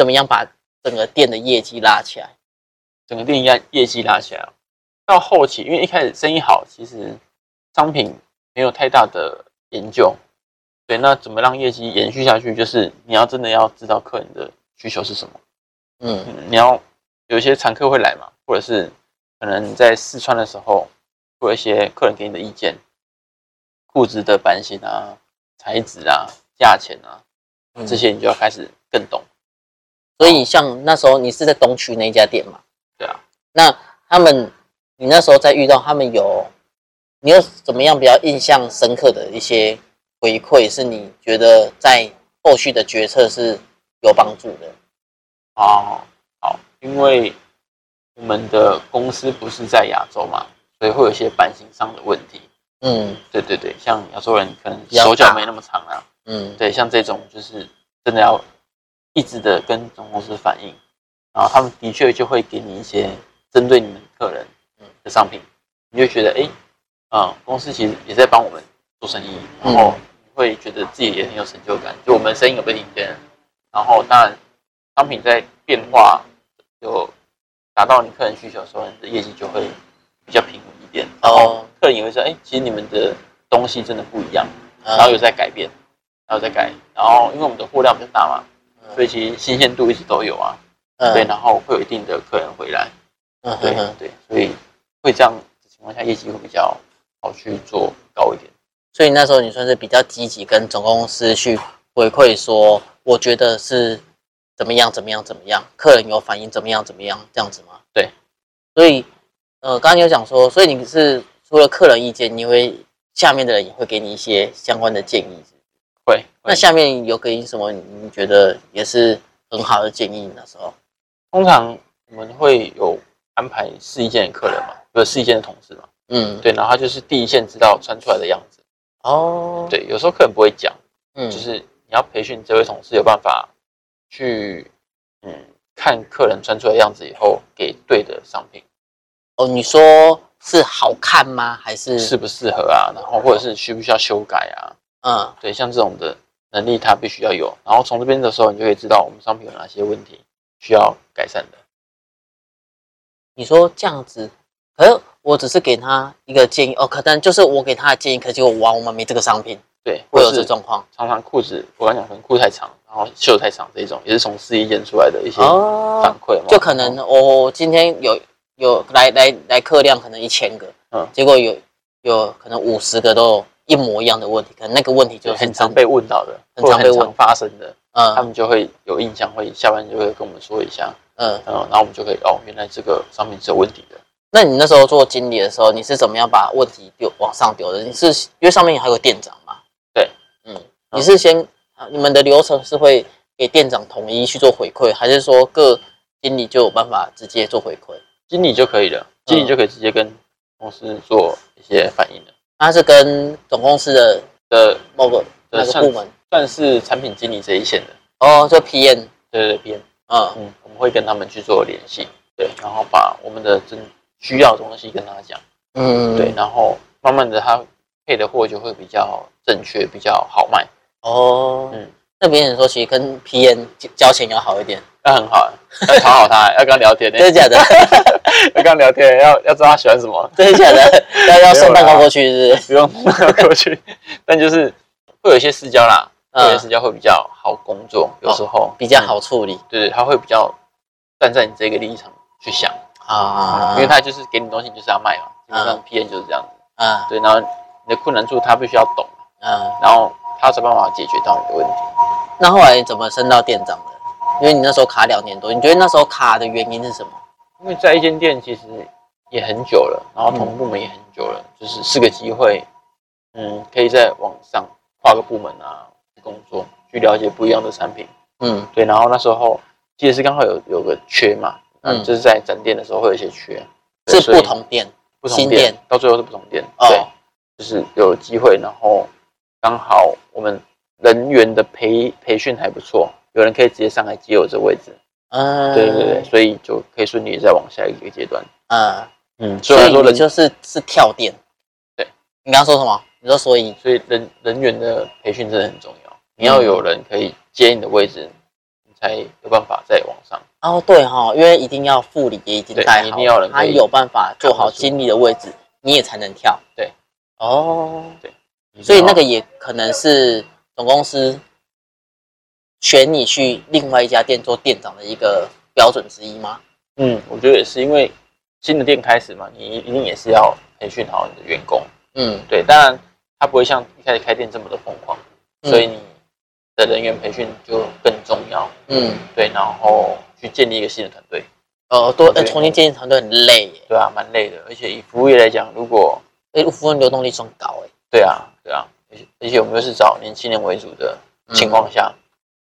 怎么样把整个店的业绩拉起来？整个店业业绩拉起来，到后期，因为一开始生意好，其实商品没有太大的研究。对，那怎么让业绩延续下去？就是你要真的要知道客人的需求是什么。嗯，你要有一些常客会来嘛，或者是可能在试穿的时候，会有一些客人给你的意见，裤子的版型啊、材质啊、价钱啊，这些你就要开始更懂。所以像那时候你是在东区那家店嘛？对啊。那他们，你那时候在遇到他们有，你有怎么样比较印象深刻的一些回馈，是你觉得在后续的决策是有帮助的？哦，好，因为我们的公司不是在亚洲嘛，所以会有一些版型上的问题。嗯，对对对，像亚洲人可能手脚没那么长啊。嗯，对，像这种就是真的要。一直的跟总公司反映，然后他们的确就会给你一些针对你们客人的商品，你就觉得哎，啊，公司其实也在帮我们做生意，然后你会觉得自己也很有成就感，就我们生意有被听见，然后当然商品在变化，就达到你客人需求的时候，你的业绩就会比较平稳一点，然后客人也会说，哎，其实你们的东西真的不一样，然后有在改变，然后再改，然后因为我们的货量比较大嘛。所以其实新鲜度一直都有啊，嗯对，然后会有一定的客人回来，嗯，对对，所以会这样的情况下，业绩会比较好去做高一点。所以那时候你算是比较积极跟总公司去回馈说，我觉得是怎么样怎么样怎么样，客人有反应怎么样怎么样这样子吗？对，所以呃，刚刚有讲说，所以你是除了客人意见，你会下面的人也会给你一些相关的建议。会，那下面有给你什么？你觉得也是很好的建议？那时候，通常我们会有安排试衣间的客人嘛，有试衣间的同事嘛，嗯，对，然后他就是第一线知道穿出来的样子。哦，对，有时候客人不会讲，嗯，就是你要培训这位同事有办法去，嗯，看客人穿出来的样子以后，给对的商品。哦，你说是好看吗？还是适不适合啊？然后或者是需不需要修改啊？嗯，对，像这种的能力，他必须要有。然后从这边的时候，你就可以知道我们商品有哪些问题需要改善的。你说这样子，可是我只是给他一个建议哦，可能就是我给他的建议，可结果哇，我们没这个商品，对，会有这状况。常常裤子，我刚讲可能裤太长，然后袖太长这种，也是从试衣间出来的一些反馈。就可能我今天有有来来来客量可能一千个，嗯，结果有有可能五十个都。一模一样的问题，可能那个问题就很常被问到的，很常被问发生的，嗯，他们就会有印象，会下班就会跟我们说一下，嗯，然后我们就可以哦，原来这个商品是有问题的。那你那时候做经理的时候，你是怎么样把问题丢往上丢的？你是因为上面还有店长嘛？对，嗯，你是先你们的流程是会给店长统一去做回馈，还是说各经理就有办法直接做回馈？经理就可以了，经理就可以直接跟公司做一些反应了。他是跟总公司的的某个哪个部门，算是产品经理这一线的。哦，就 PM，对对 PM，嗯。嗯，我们会跟他们去做联系，对，然后把我们的真需要的东西跟他讲，嗯，对，然后慢慢的他配的货就会比较正确，比较好卖。哦，嗯，那别人说其实跟 PM 交钱要好一点。那很好，要讨好他，要跟他聊天。真的假的？要跟他聊天，要要知道他喜欢什么。真的假的？要要送蛋糕过去是？不用送蛋糕过去，但就是会有一些私交啦，有些私交会比较好工作，有时候比较好处理。对对，他会比较站在你这个立场去想啊，因为他就是给你东西就是要卖嘛，基本上 P N 就是这样子。嗯，对，然后你的困难处他必须要懂，嗯，然后他想办法解决到你的问题。那后来怎么升到店长？因为你那时候卡两年多，你觉得那时候卡的原因是什么？因为在一间店其实也很久了，然后同部门也很久了，就是是个机会，嗯，可以在网上跨个部门啊工作，去了解不一样的产品，嗯，对。然后那时候记得是刚好有有个缺嘛，嗯，就是在展店的时候会有一些缺，是不同店，不同店，到最后是不同店，对，就是有机会，然后刚好我们人员的培培训还不错。有人可以直接上来接我这位置，嗯，对对对，所以就可以顺利再往下一个阶段，嗯嗯，所以你就是是跳电，对，你刚刚说什么？你说所以，所以人人员的培训真的很重要，你要有人可以接你的位置，你才有办法再往上。哦，对哈，因为一定要副理也已经带好，要人他有办法做好经理的位置，你也才能跳。对，哦，对，所以那个也可能是总公司选你去另外一家店做店长的一个标准之一吗？嗯，我觉得也是，因为新的店开始嘛，你一定也是要培训好你的员工。嗯，对，当然他不会像一开始开店这么的疯狂，所以你的人员培训就更重要。嗯，对，然后去建立一个新的团队。呃，多重新建立团队很累耶。对啊，蛮累的，而且以服务业来讲，如果哎，服务流动率算高哎。对啊，对啊，而且而且我们又是找年轻人为主的情况下，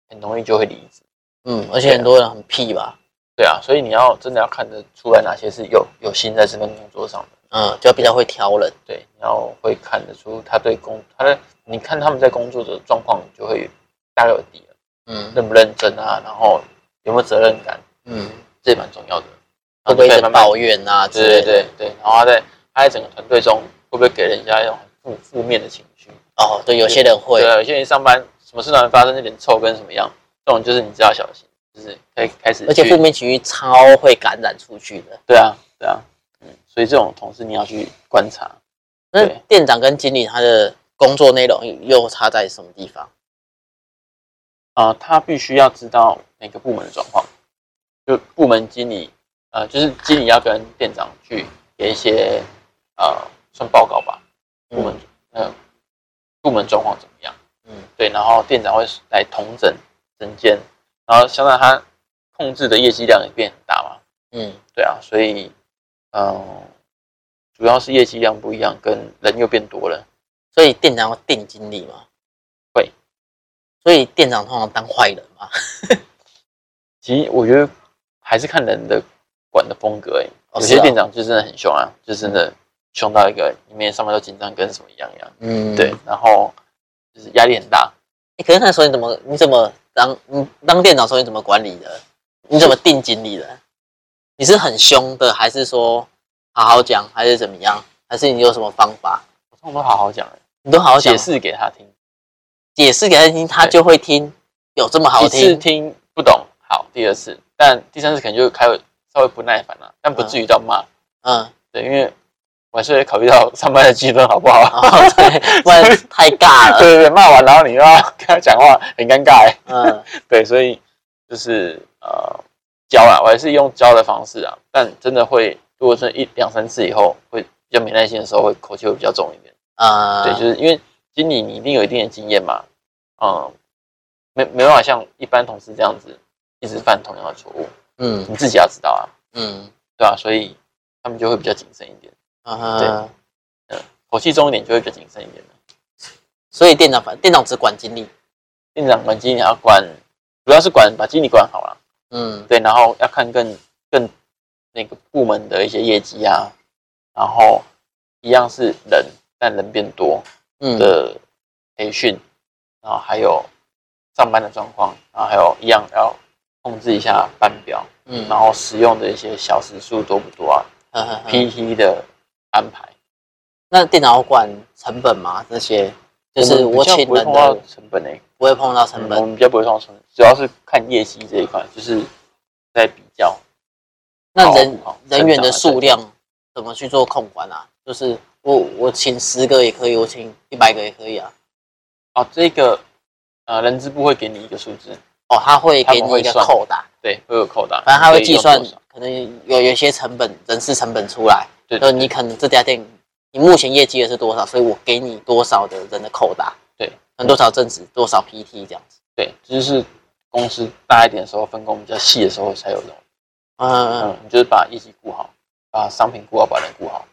很容易就会离职。嗯，而且很多人很屁吧。对啊，所以你要真的要看得出来哪些是有有心在这份工作上的。嗯，就要比较会挑人，对，你要会看得出他对工，他的，你看他们在工作的状况，就会大概有底了。嗯，认不认真啊？然后有没有责任感？嗯，这也蛮重要的。会不会抱怨啊？对对对对。然后他在他在整个团队中，会不会给人家一种负负面的情绪？哦，对，有些人会。对，有些人上班什么事都发生，那点臭跟什么样，这种就是你知道小心，就是可以开始。而且负面情绪超会感染出去的。对啊，对啊。嗯所以这种同事你要去观察。那店长跟经理他的工作内容又差在什么地方？啊，他必须要知道每个部门的状况。就部门经理，呃，就是经理要跟店长去给一些呃算报告吧。部门嗯，部门状况怎么样？嗯，对。然后店长会来统整整间，然后相当他控制的业绩量也变很大嘛。嗯，对啊，所以。嗯，主要是业绩量不一样，跟人又变多了，所以店长要定经理嘛？会，所以店长通常当坏人嘛？其实我觉得还是看人的管的风格哎，有些店长就真的很凶啊，就真的凶到一个里面上班都紧张跟什么一样一样。嗯，对，然后就是压力很大。哎，可是那时候你怎么你怎么当你当店长时候你怎么管理的？你怎么定经理的？你是很凶的，还是说好好讲，还是怎么样？还是你有什么方法？我通常都好好讲你都好好解释给他听，解释给他听，他就会听。有这么好听？一次听不懂，好，第二次，但第三次可能就开会稍微不耐烦了，但不至于到骂。嗯，对，因为我还是会考虑到上班的气氛好不好？对，不然 太尬了。对对对，骂完然后你又要跟他讲话，很尴尬。嗯，对，所以就是呃。教啊，我还是用教的方式啊，但真的会，如果是一两三次以后，会比较没耐心的时候，会口气会比较重一点啊。对，就是因为经理你一定有一定的经验嘛，嗯，没没办法像一般同事这样子一直犯同样的错误，嗯，你自己要知道啊，嗯，对啊，所以他们就会比较谨慎一点，啊，对，嗯，口气重一点就会比较谨慎一点的。所以店长反店长只管经理，店长管经理要管，主要是管把经理管好了。嗯，对，然后要看更更那个部门的一些业绩啊，然后一样是人，但人变多的培训，然后还有上班的状况，然后还有一样要控制一下班表，嗯，然后使用的一些小时数多不多啊？PT 的安排，那电脑管成本吗？这些就是我请人的成本呢？不会碰到成本，我们比较不会碰到成本，主要是看业绩这一块，就是在比较。那人人员的数量怎么去做控管啊？就是我我请十个也可以，我请一百个也可以啊。哦，这个呃，人资部会给你一个数字哦，他会给你一个扣打，对，会有扣打，反正他会计算，可能有有些成本人事成本出来，对，就你可能这家店你目前业绩的是多少，所以我给你多少的人的扣打。很多少正职，多少 PT 这样子。对，就是公司大一点的时候，分工比较细的时候才有用。嗯嗯，你就是把业绩顾好，把商品顾好，把人顾好。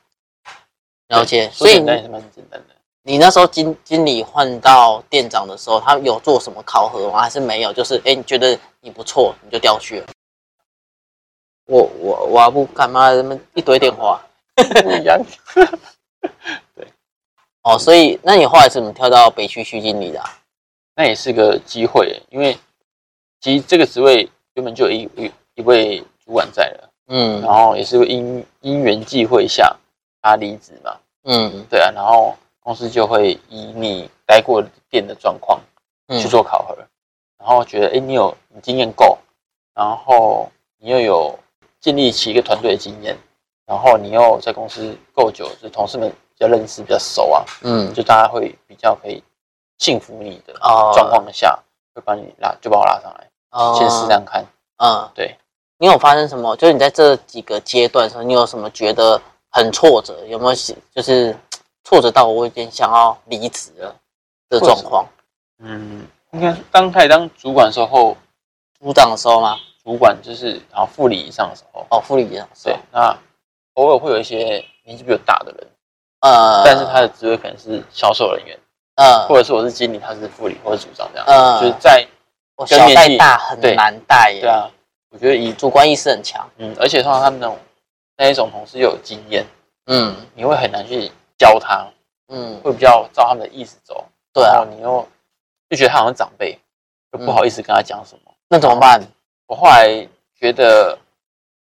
了解。所以那也是蛮简单的。你那时候经经理换到店长的时候，他有做什么考核吗？还是没有？就是哎，你觉得你不错，你就调去了。我我我不干嘛？他们一堆电话。一样。哦，所以那你后来怎么跳到北区区经理的？那也是个机会，因为其实这个职位原本就有一一一位主管在了，嗯，然后也是因因缘际会下他离职嘛，嗯，对啊，然后公司就会以你待过店的状况去做考核，然后觉得哎，你有你经验够，然后你又有建立起一个团队的经验，然后你又在公司够久，就同事们比较认识、比较熟啊，嗯，就大家会比较可以信服你的状况下，会把你拉，就把我拉上来，先试这样看，嗯，对。你有发生什么？就是你在这几个阶段的时候，你有什么觉得很挫折？有没有就是挫折到我有点想要离职了的状况？嗯，应该刚开始当主管的时候，组长的时候吗？主管就是然后副理以上的时候。哦，副理以上。对，那偶尔会有一些年纪比较大的人，呃，但是他的职位可能是销售人员，嗯，或者是我是经理，他是副理或者组长这样，嗯，就是在小带大很难带，对啊。我觉得以主观意识很强，嗯，而且通常他们那种那一种同事又有经验，嗯，你会很难去教他，嗯，会比较照他们的意思走，对啊，你又就觉得他好像长辈，就不好意思跟他讲什么，那怎么办？我后来觉得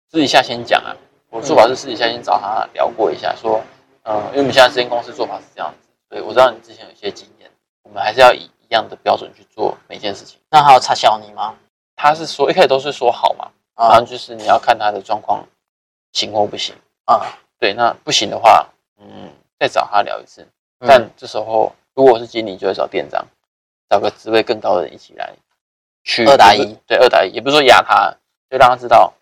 私底下先讲啊，我做法是私底下先找他聊过一下，说，嗯，因为我们现在这间公司做法是这样子，所以我知道你之前有一些经验，我们还是要以一样的标准去做每件事情。那还有插小你吗？他是说一开始都是说好嘛，然后就是你要看他的状况行或不行啊。对，那不行的话，嗯，再找他聊一次。但这时候如果我是经理，就会找店长，找个职位更高的人一起来去二打一。对，二打一也不是说压他，就让他知道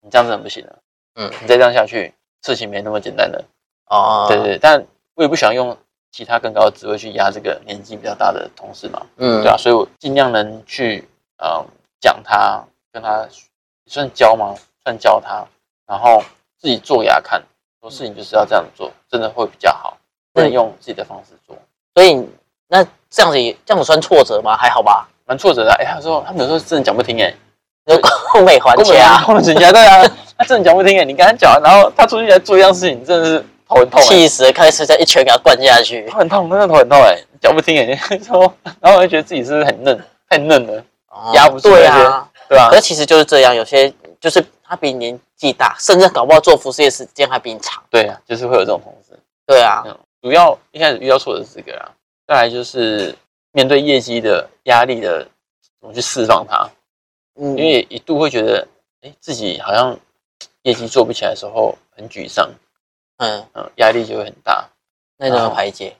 你这样子很不行了。嗯，你再这样下去，事情没那么简单的。哦，对对，但我也不想用其他更高的职位去压这个年纪比较大的同事嘛。嗯，对啊，所以我尽量能去，嗯。讲他跟他算教吗？算教他，然后自己做给他看，做事情就是要这样做，真的会比较好。不能用自己的方式做。所以那这样子这样子算挫折吗？还好吧，蛮挫折的。哎，他说他们有时候真的讲不听哎，后美还家，后美还家 对啊，他真的讲不听哎。你跟他讲，然后他出去来做一样事情，真的是头很痛，气死了，开始再一拳给他灌下去，头很痛，真的头很痛哎，讲不听哎。说，然后我就觉得自己是不是很嫩，太嫩了。压不住那些，对吧？可是其实就是这样，有些就是他比你年纪大，甚至搞不好做服饰业时间还比你长。对啊，就是会有这种同事。对啊，主要一开始遇到错的是这个啊，再来就是面对业绩的压力的，怎么去释放它？嗯，因为一度会觉得，哎，自己好像业绩做不起来的时候很沮丧，嗯嗯，压力就会很大。那怎么排解？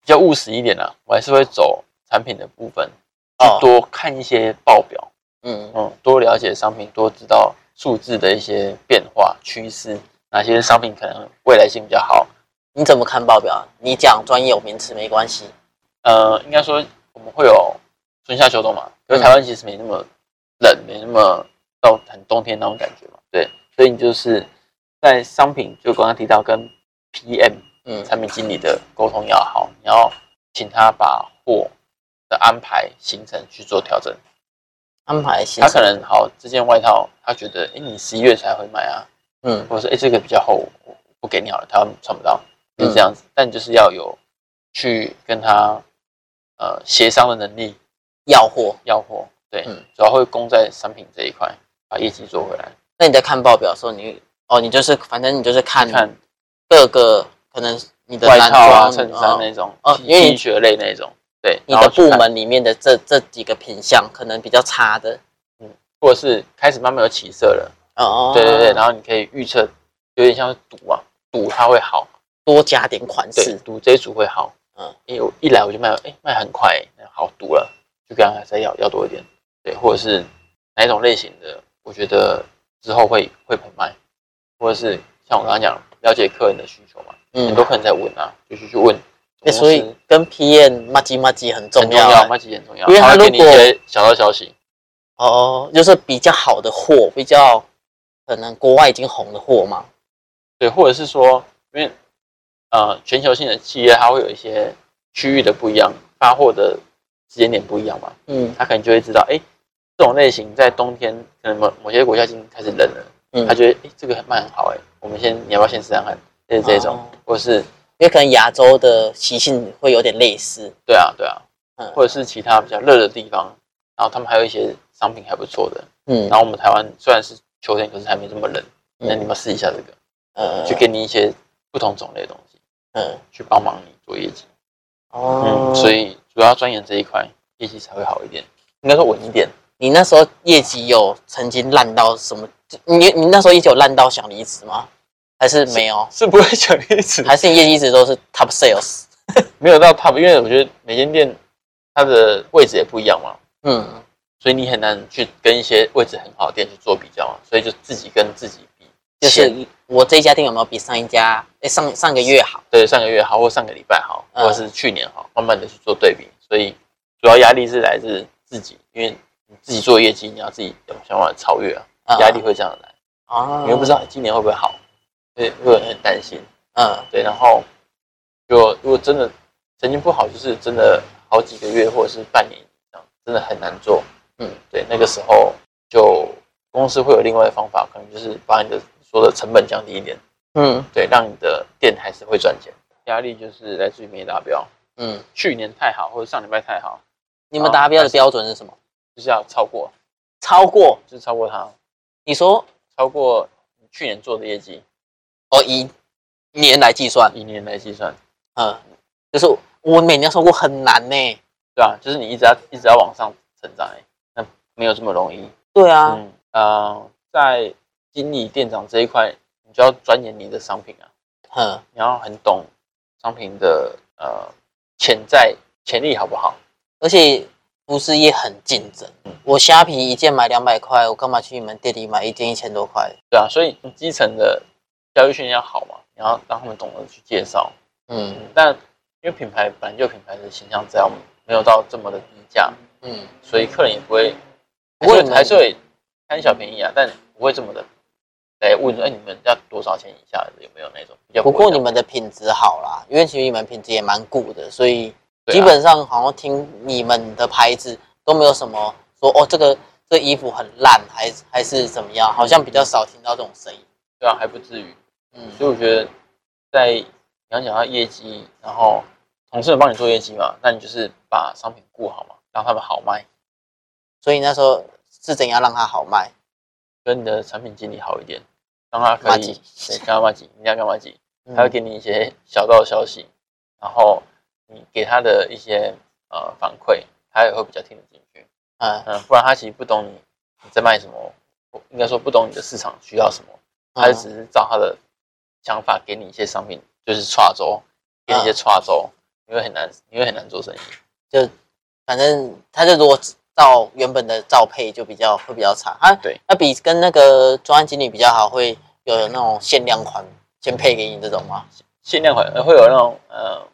比较务实一点啊，我还是会走产品的部分。去多看一些报表，嗯嗯，多了解商品，多知道数字的一些变化趋势，哪些商品可能未来性比较好？你怎么看报表？你讲专业有名词没关系。呃，应该说我们会有春夏秋冬嘛，因为台湾其实没那么冷，没那么到很冬天那种感觉嘛。对，所以你就是在商品，就刚刚提到跟 PM，嗯，产品经理的沟通要好，你要请他把货。的安排行程去做调整，安排行程。他可能好这件外套，他觉得哎，你十一月才会买啊，嗯，或者说哎，这个比较厚，不给你好了，他穿不到，就这样子。但就是要有去跟他呃协商的能力，要货要货，对，主要会攻在商品这一块，把业绩做回来。那你在看报表的时候，你哦，你就是反正你就是看看各个可能你的外套啊、衬衫那种，哦，因为学类那种。对，你的部门里面的这这几个品相可能比较差的，嗯，或者是开始慢慢有起色了，哦，对对对，然后你可以预测，有点像赌啊，赌它会好，多加点款式，赌这一组会好，嗯，因为我一来我就卖，哎，卖很快，好赌了，就刚刚再要要多一点，对，或者是哪一种类型的，我觉得之后会会很卖，或者是像我刚刚讲，了解客人的需求嘛，嗯，很多客人在问啊，就是去问。所以跟 P N 麻吉麻吉很重要，麻吉很重要，因为他如果小道消息，哦，就是比较好的货，比较可能国外已经红的货嘛，对，或者是说，因为呃全球性的企业，它会有一些区域的不一样，发货的时间点不一样嘛，嗯，他可能就会知道，哎，这种类型在冬天可能某某些国家已经开始冷了，嗯，他觉得哎这个卖很好，哎，我们先你要不要先试试看，就是这种，或是。因为可能亚洲的习性会有点类似，对啊，对啊，嗯，或者是其他比较热的地方，然后他们还有一些商品还不错的，嗯，然后我们台湾虽然是秋天，可是还没这么冷，那你们试一下这个，嗯，去给你一些不同种类的东西，嗯，去帮忙你做业绩，哦，嗯，所以主要钻研这一块，业绩才会好一点。应该说稳一点。你那时候业绩有曾经烂到什么？你你那时候业绩有烂到想离职吗？还是没有？是不会想离职，还是你业绩一直都是 top sales？没有到 top，因为我觉得每间店它的位置也不一样嘛。嗯，所以你很难去跟一些位置很好的店去做比较嘛。所以就自己跟自己比，就是我这一家店有没有比上一家？哎，上上个月好？对，上个月好，或上个礼拜好，或者是去年好，慢慢的去做对比。所以主要压力是来自自己，因为你自己做业绩，你要自己有想法超越啊，压力会这样来啊。你又不知道今年会不会好，所以会很担心。嗯，对，然后。就如果真的成绩不好，就是真的好几个月或者是半年以上，真的很难做。嗯，对，那个时候就公司会有另外的方法，可能就是把你的说的成本降低一点。嗯，对，让你的店还是会赚钱。压力就是来自于没达标。嗯，去年太好或者上礼拜太好，你们达标的标准是什么？就是要超过，超过？就是超过它。你说？超过去年做的业绩，哦，以年来计算，以年来计算。嗯，就是我每年收过很难呢，对啊，就是你一直要一直要往上成长哎，那没有这么容易。对啊，嗯呃，在经理店长这一块，你就要钻研你的商品啊，嗯，你要很懂商品的呃潜在潜力好不好？而且服饰业很竞争，我虾皮一件买两百块，我干嘛去你们店里买一件一千多块？对啊，所以基层的教育训练要好嘛，你要让他们懂得去介绍。嗯，但因为品牌本来就品牌的形象这样，没有到这么的低价，嗯，所以客人也不会，不会还是会贪小便宜啊，但不会这么的来问说，哎，你们要多少钱以下的有没有那种？不过你们的品质好啦，因为其实你们品质也蛮固的，所以基本上好像听你们的牌子都没有什么说哦，这个这衣服很烂，还还是怎么样？好像比较少听到这种声音。对啊，还不至于。嗯，所以我觉得在。你要讲到业绩，然后同事们帮你做业绩嘛？那你就是把商品顾好嘛，让他们好卖。所以那时候是怎样让他好卖？跟你的产品经理好一点，让他可以对干嘛急？你要干嘛急？他会给你一些小道消息，然后你给他的一些呃反馈，他也会比较听得进去。嗯嗯，不然他其实不懂你你在卖什么，应该说不懂你的市场需要什么，他只是照他的想法给你一些商品。就是跨州，跟一些跨州，因为很难，因为很难做生意。就反正他就如果照原本的照配，就比较会比较差。他对，他比跟那个专案经理比较好，会有那种限量款先配给你这种吗？限量款会有那种呃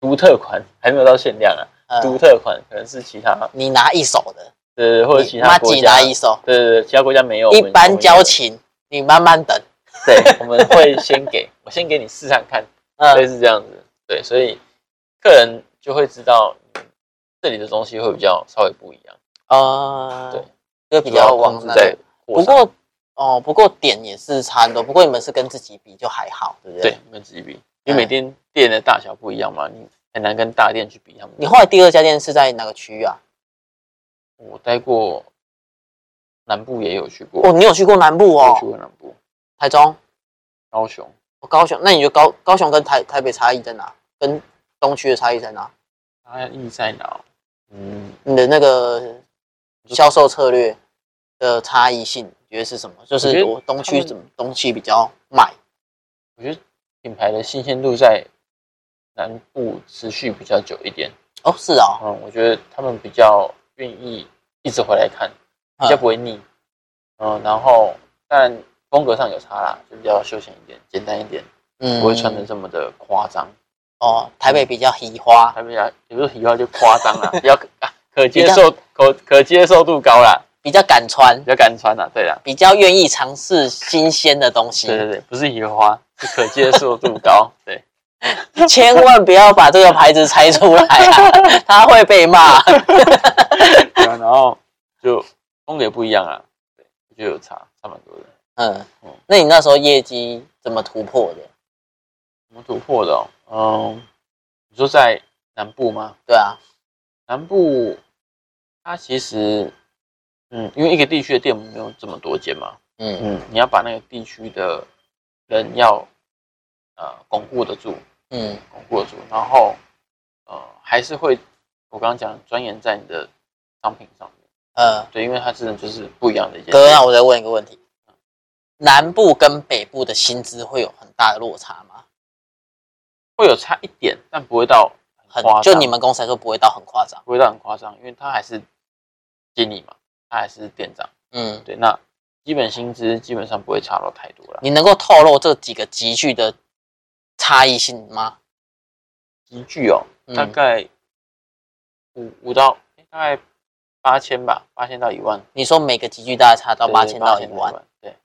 独特款，还没有到限量啊。独特款可能是其他你拿一手的，对，或者其他国家拿一手，对对对，其他国家没有。一般交情，你慢慢等。对，我们会先给 我先给你试看看，类似这样子。对，所以客人就会知道这里的东西会比较稍微不一样啊。对，就比较往在。不过哦，不过点也是差很多。不过你们是跟自己比就还好，对不对？对，跟自己比，因为每天店的大小不一样嘛，你很难跟大店去比他们。你后来第二家店是在哪个区域啊？我待过南部，也有去过。哦，你有去过南部哦？去过南部。台中、高雄，高雄，那你觉得高高雄跟台台北差异在哪？跟东区的差异在哪？差异在哪？嗯，你的那个销售策略的差异性，觉得是什么？就是我东区怎么东西比较卖？我觉得品牌的新鲜度在南部持续比较久一点。哦，是啊，嗯，我觉得他们比较愿意一直回来看，比较不会腻。嗯，然后但。风格上有差啦，就比较休闲一点，简单一点，嗯，不会穿的这么的夸张。哦，台北比较喜花，台北啊，也不是喜花就夸张啦，比较可接受，可可接受度高啦，比较敢穿，比较敢穿啊，对啊，比较愿意尝试新鲜的东西。对对对，不是野花，是可接受度高。对，千万不要把这个牌子拆出来啊，他会被骂。然后就风格不一样啊，对，就有差，差蛮多的。嗯，那你那时候业绩怎么突破的？怎么突破的？嗯，你说在南部吗？对啊，南部它其实，嗯，因为一个地区的店没有这么多间嘛，嗯嗯，你要把那个地区的人要呃巩固得住，嗯，巩固得住，然后呃还是会我刚刚讲钻研在你的商品上面，呃，对，因为它真的就是不一样的一件。哥，那我再问一个问题：南部跟北部的薪资会有很大的落差吗？会有差一点，但不会到很。就你们公司来说，不会到很夸张，不会到很夸张，因为他还是经理嘛，他还是店长。嗯，对，那基本薪资基本上不会差到太多了。你能够透露这几个集聚的差异性吗？集聚哦，大概五五到大概八千吧，八千到一万。你说每个集聚大概差到八千到一万，对，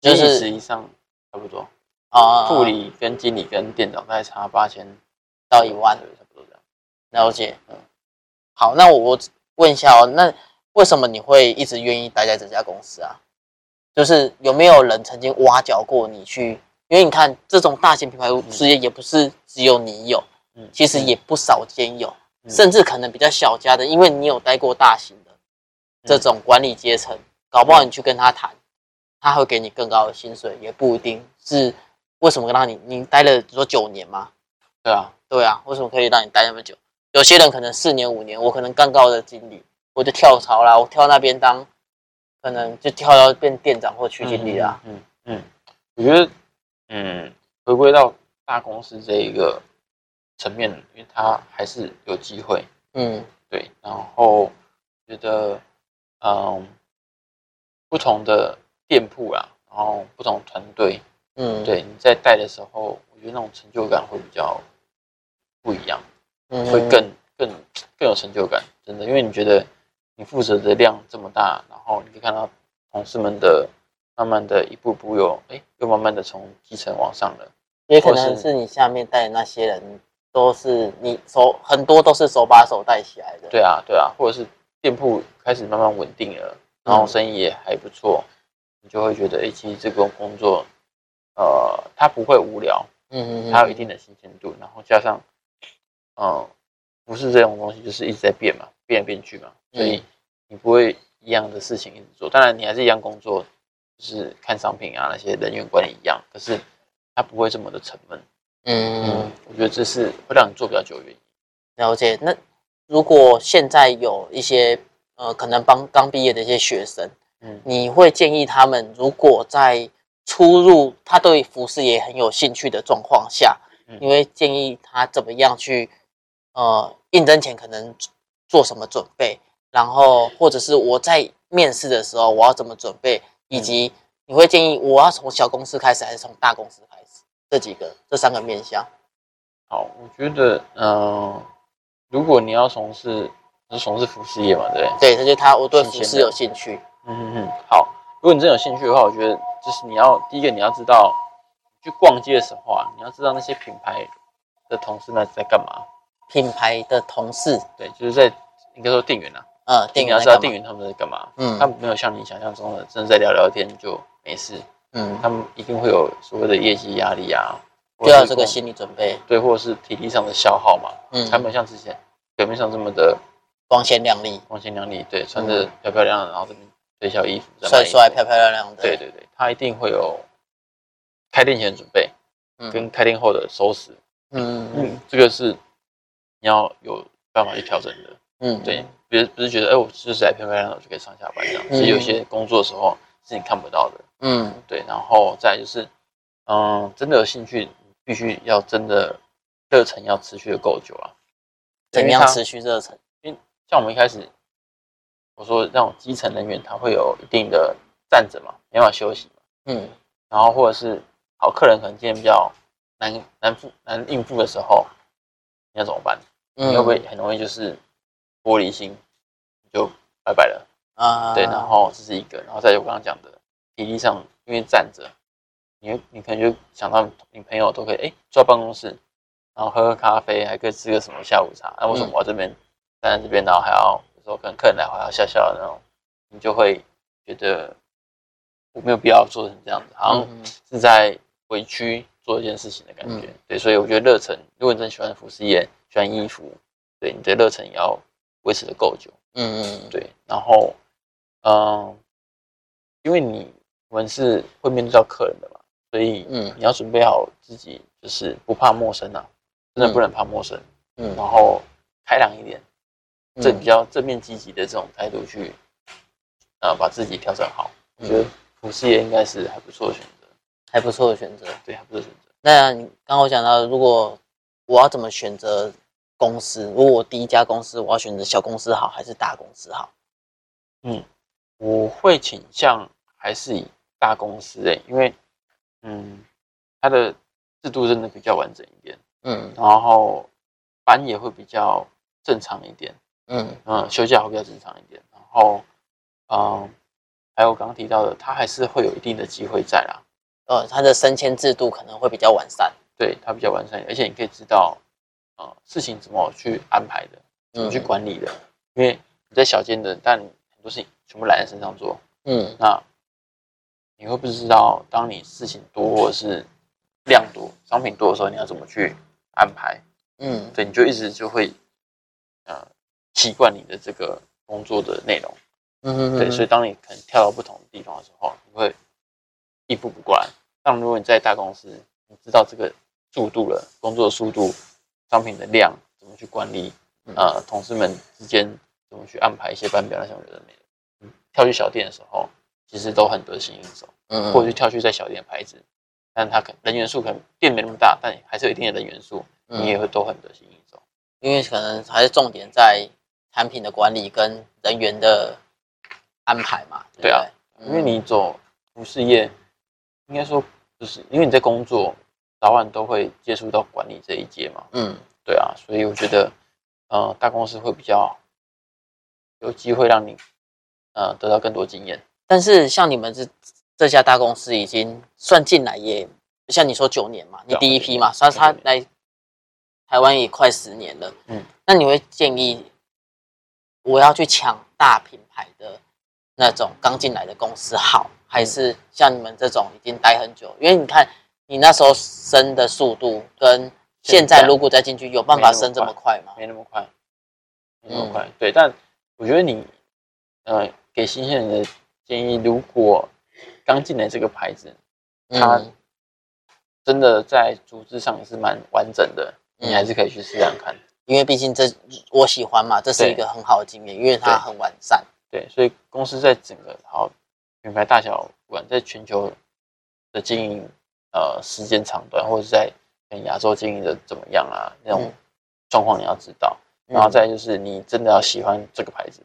就是实际上差不多。啊，助理跟经理跟店长大概差八千到一万，差不多这样。了解，嗯，好，那我我问一下哦，那为什么你会一直愿意待在这家公司啊？就是有没有人曾经挖角过你去？因为你看这种大型品牌事业也不是只有你有，嗯，其实也不少见有，甚至可能比较小家的，因为你有待过大型的这种管理阶层，搞不好你去跟他谈，他会给你更高的薪水，也不一定是。为什么让你你待了说九年吗？对啊，对啊，为什么可以让你待那么久？有些人可能四年五年，我可能更高的经理，我就跳槽啦，我跳那边当，可能就跳到变店长或区经理啦。嗯嗯，我觉得，嗯，回归到大公司这一个层面，因为它还是有机会。嗯，对，然后觉得，嗯，不同的店铺啊，然后不同团队。嗯，对，你在带的时候，我觉得那种成就感会比较不一样，嗯，会更更更有成就感，真的，因为你觉得你负责的量这么大，然后你可以看到同事们的慢慢的一步步有，哎，又慢慢的从基层往上了，也可能是你下面带的那些人都是你手很多都是手把手带起来的，对啊，对啊，或者是店铺开始慢慢稳定了，然后生意也还不错，你就会觉得，哎，其实这个工作。呃，它不会无聊，嗯嗯，它有一定的新鲜度，然后加上，嗯，不是这种东西，就是一直在变嘛，变来变去嘛，所以你不会一样的事情一直做，当然你还是一样工作，就是看商品啊那些人员管理一样，可是它不会这么的沉闷，嗯，我觉得这是会让你做比较久的原因。了解，那如果现在有一些呃，可能帮刚毕业的一些学生，嗯，你会建议他们如果在出入他对服饰也很有兴趣的状况下，因为建议他怎么样去，呃，应征前可能做什么准备，然后或者是我在面试的时候我要怎么准备，以及你会建议我要从小公司开始还是从大公司开始？这几个这三个面向。好，我觉得，嗯，如果你要从事是从事服饰业嘛，对对？对，就是他我对服饰有兴趣。嗯嗯嗯，好。如果你真有兴趣的话，我觉得就是你要第一个你要知道，去逛街的时候啊，你要知道那些品牌的同事那在干嘛。品牌的同事，对，就是在应该说店员啊，嗯，店员要知道店员他们在干嘛。嗯，他们没有像你想象中的，真的在聊聊天就没事。嗯，他们一定会有所谓的业绩压力啊，就要这个心理准备。对，或者是体力上的消耗嘛。嗯，他们像之前表面上这么的光鲜亮丽，光鲜亮丽，对，穿着漂漂亮亮，然后这边。推销衣服，帅帅、漂漂亮亮的。对对对，他一定会有开店前准备，跟开店后的收拾。嗯嗯，这个是你要有办法去调整的。嗯，对，别不是觉得哎，我就是来漂漂亮亮就可以上下班这样。其实有些工作的时候是你看不到的。嗯，对，然后再就是，嗯，真的有兴趣，必须要真的热忱要持续的够久啊。怎样持续热忱？因为像我们一开始。我说，那种基层人员他会有一定的站着嘛，没办法休息嘛。嗯，然后或者是好客人可能今天比较难难付难应付的时候，你要怎么办？你会不会很容易就是玻璃心，就拜拜了啊？对，然后这是一个，然后再我刚刚讲的体力上，因为站着，你你可能就想到你朋友都可以哎坐办公室，然后喝喝咖啡，还可以吃个什么下午茶，那为什么我这边站在这边，然后还要？说跟客人来还要笑笑的那种，你就会觉得我没有必要做成这样子，好像是在委屈做一件事情的感觉。对，所以我觉得热忱，如果你真喜欢服饰业，喜欢衣服，对你的热忱也要维持的够久。嗯嗯，对。然后，嗯，因为你我们是会面对到客人的嘛，所以嗯，你要准备好自己，就是不怕陌生啊，真的不能怕陌生。嗯，然后开朗一点。正比较正面积极的这种态度去呃把自己调整好。我觉得服饰业应该是还不错的选择，还不错的选择。对，还不错的选择。那你刚刚我讲到，如果我要怎么选择公司？如果我第一家公司，我要选择小公司好还是大公司好？嗯，我会倾向还是以大公司诶，因为嗯，它的制度真的比较完整一点，嗯，然后班也会比较正常一点，嗯嗯，休假会比较正常一点，然后嗯，还有刚刚提到的，它还是会有一定的机会在啦，呃，它的升迁制度可能会比较完善，对，它比较完善，而且你可以知道，呃，事情怎么去安排的，怎么去管理的，因为你在小间的，但很多事情全部揽在身上做，嗯，那你会不知道，当你事情多或者是量多、商品多的时候，你要怎么去安排？嗯，对，你就一直就会呃习惯你的这个工作的内容，嗯，对，所以当你可能跳到不同的地方的时候，你会应付不过来。但如果你在大公司，你知道这个速度了，工作的速度、商品的量怎么去管理，呃，同事们之间。怎么去安排一些班表？那些我觉得没有。跳去小店的时候，其实都很得心应手。嗯，或者是跳去在小店的牌子，但他可人员数可能店没那么大，但还是有一定的人员数，你也会都很得心应手。因为可能还是重点在产品的管理跟人员的安排嘛。对啊，因为你走服饰业，应该说就是因为你在工作，早晚都会接触到管理这一阶嘛。嗯，对啊，所以我觉得，呃，大公司会比较。有机会让你，呃，得到更多经验。但是像你们这这家大公司已经算进来也，像你说九年嘛，你第一批嘛，算他来台湾也快十年了。嗯，那你会建议我要去抢大品牌的那种刚进来的公司好，还是像你们这种已经待很久？因为你看你那时候升的速度跟现在如果再进去，有办法升这么快吗？没那么快，没那么快。对，但。我觉得你，呃，给新鲜人的建议，如果刚进来这个牌子，它真的在组织上也是蛮完整的，你还是可以去试试看。因为毕竟这我喜欢嘛，这是一个很好的经验，因为它很完善。对，所以公司在整个好品牌大小，不管在全球的经营，呃，时间长短，或者是在亚洲经营的怎么样啊，那种状况你要知道。然后再就是，你真的要喜欢这个牌子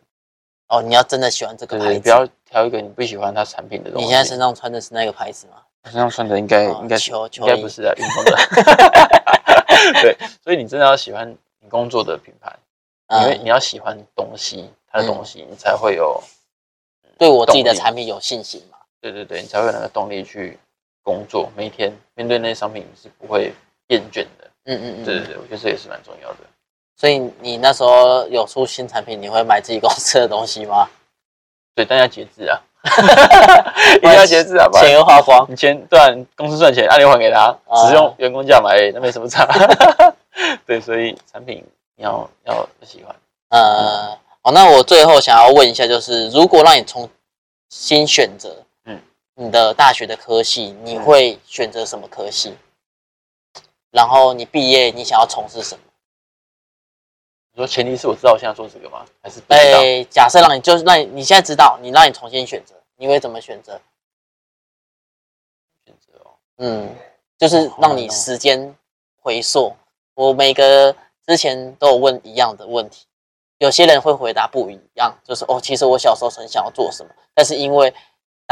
哦，你要真的喜欢这个牌子，你不要挑一个你不喜欢它产品的东西。你现在身上穿的是那个牌子吗？身上穿的应该应该球应该不是啊，运动的。对，所以你真的要喜欢你工作的品牌，因为你要喜欢东西，它的东西，你才会有对我自己的产品有信心嘛。对对对，你才会有那个动力去工作，每天面对那些商品是不会厌倦的。嗯嗯嗯，对对对，我觉得这也是蛮重要的。所以你那时候有出新产品，你会买自己公司的东西吗？对，但要节制啊，一定要节制啊，钱又花光，你钱对公司赚钱，按理还给他，只用员工价买，那没什么差。对，所以产品你要要喜欢。呃，好，那我最后想要问一下，就是如果让你重新选择，嗯，你的大学的科系，你会选择什么科系？然后你毕业，你想要从事什么？你说前提是我知道我现在做这个吗？还是哎，假设让你就是让你你现在知道，你让你重新选择，你会怎么选择？选择哦，嗯，就是让你时间回溯。我每个之前都有问一样的问题，有些人会回答不一样，就是哦，其实我小时候很想要做什么，但是因为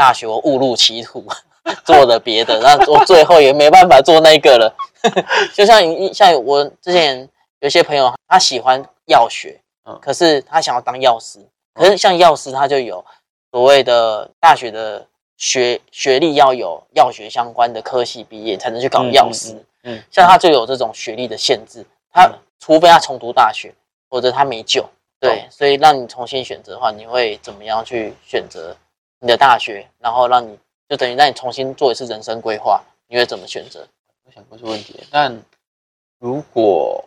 大学我误入歧途，做了别的，那我最后也没办法做那个了。就像像我之前。有些朋友他喜欢药学，嗯，可是他想要当药师，可是像药师他就有所谓的大学的学学历要有药学相关的科系毕业才能去搞药师，嗯，像他就有这种学历的限制，他除非他重读大学，或者他没救，对，所以让你重新选择的话，你会怎么样去选择你的大学，然后让你就等于让你重新做一次人生规划，你会怎么选择？我想过这个问题，但如果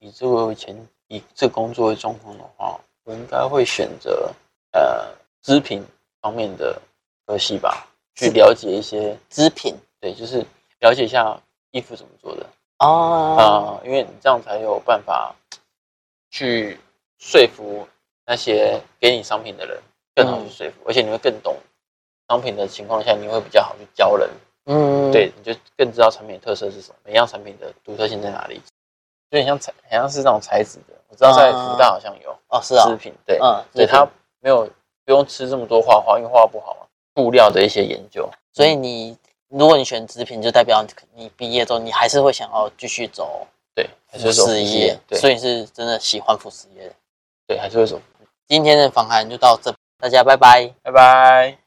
以这个前以这工作为状况的话，我应该会选择呃织品方面的科系吧，去了解一些织品，对，就是了解一下衣服怎么做的。哦，啊，因为你这样才有办法去说服那些给你商品的人，更好去说服，而且你会更懂商品的情况下，你会比较好去教人。嗯，对，你就更知道产品的特色是什么，每样产品的独特性在哪里。有点像材，好像是那种材质的，我知道在福大好像有哦，是啊，织品，对，嗯，对，它没有不用吃这么多画画，因为画画不好嘛。布料的一些研究，所以你如果你选织品，就代表你毕业之后，你还是会想要继续走对服饰业，对所以是真的喜欢服饰业，对，还是会走。今天的访谈就到这，大家拜拜，拜拜。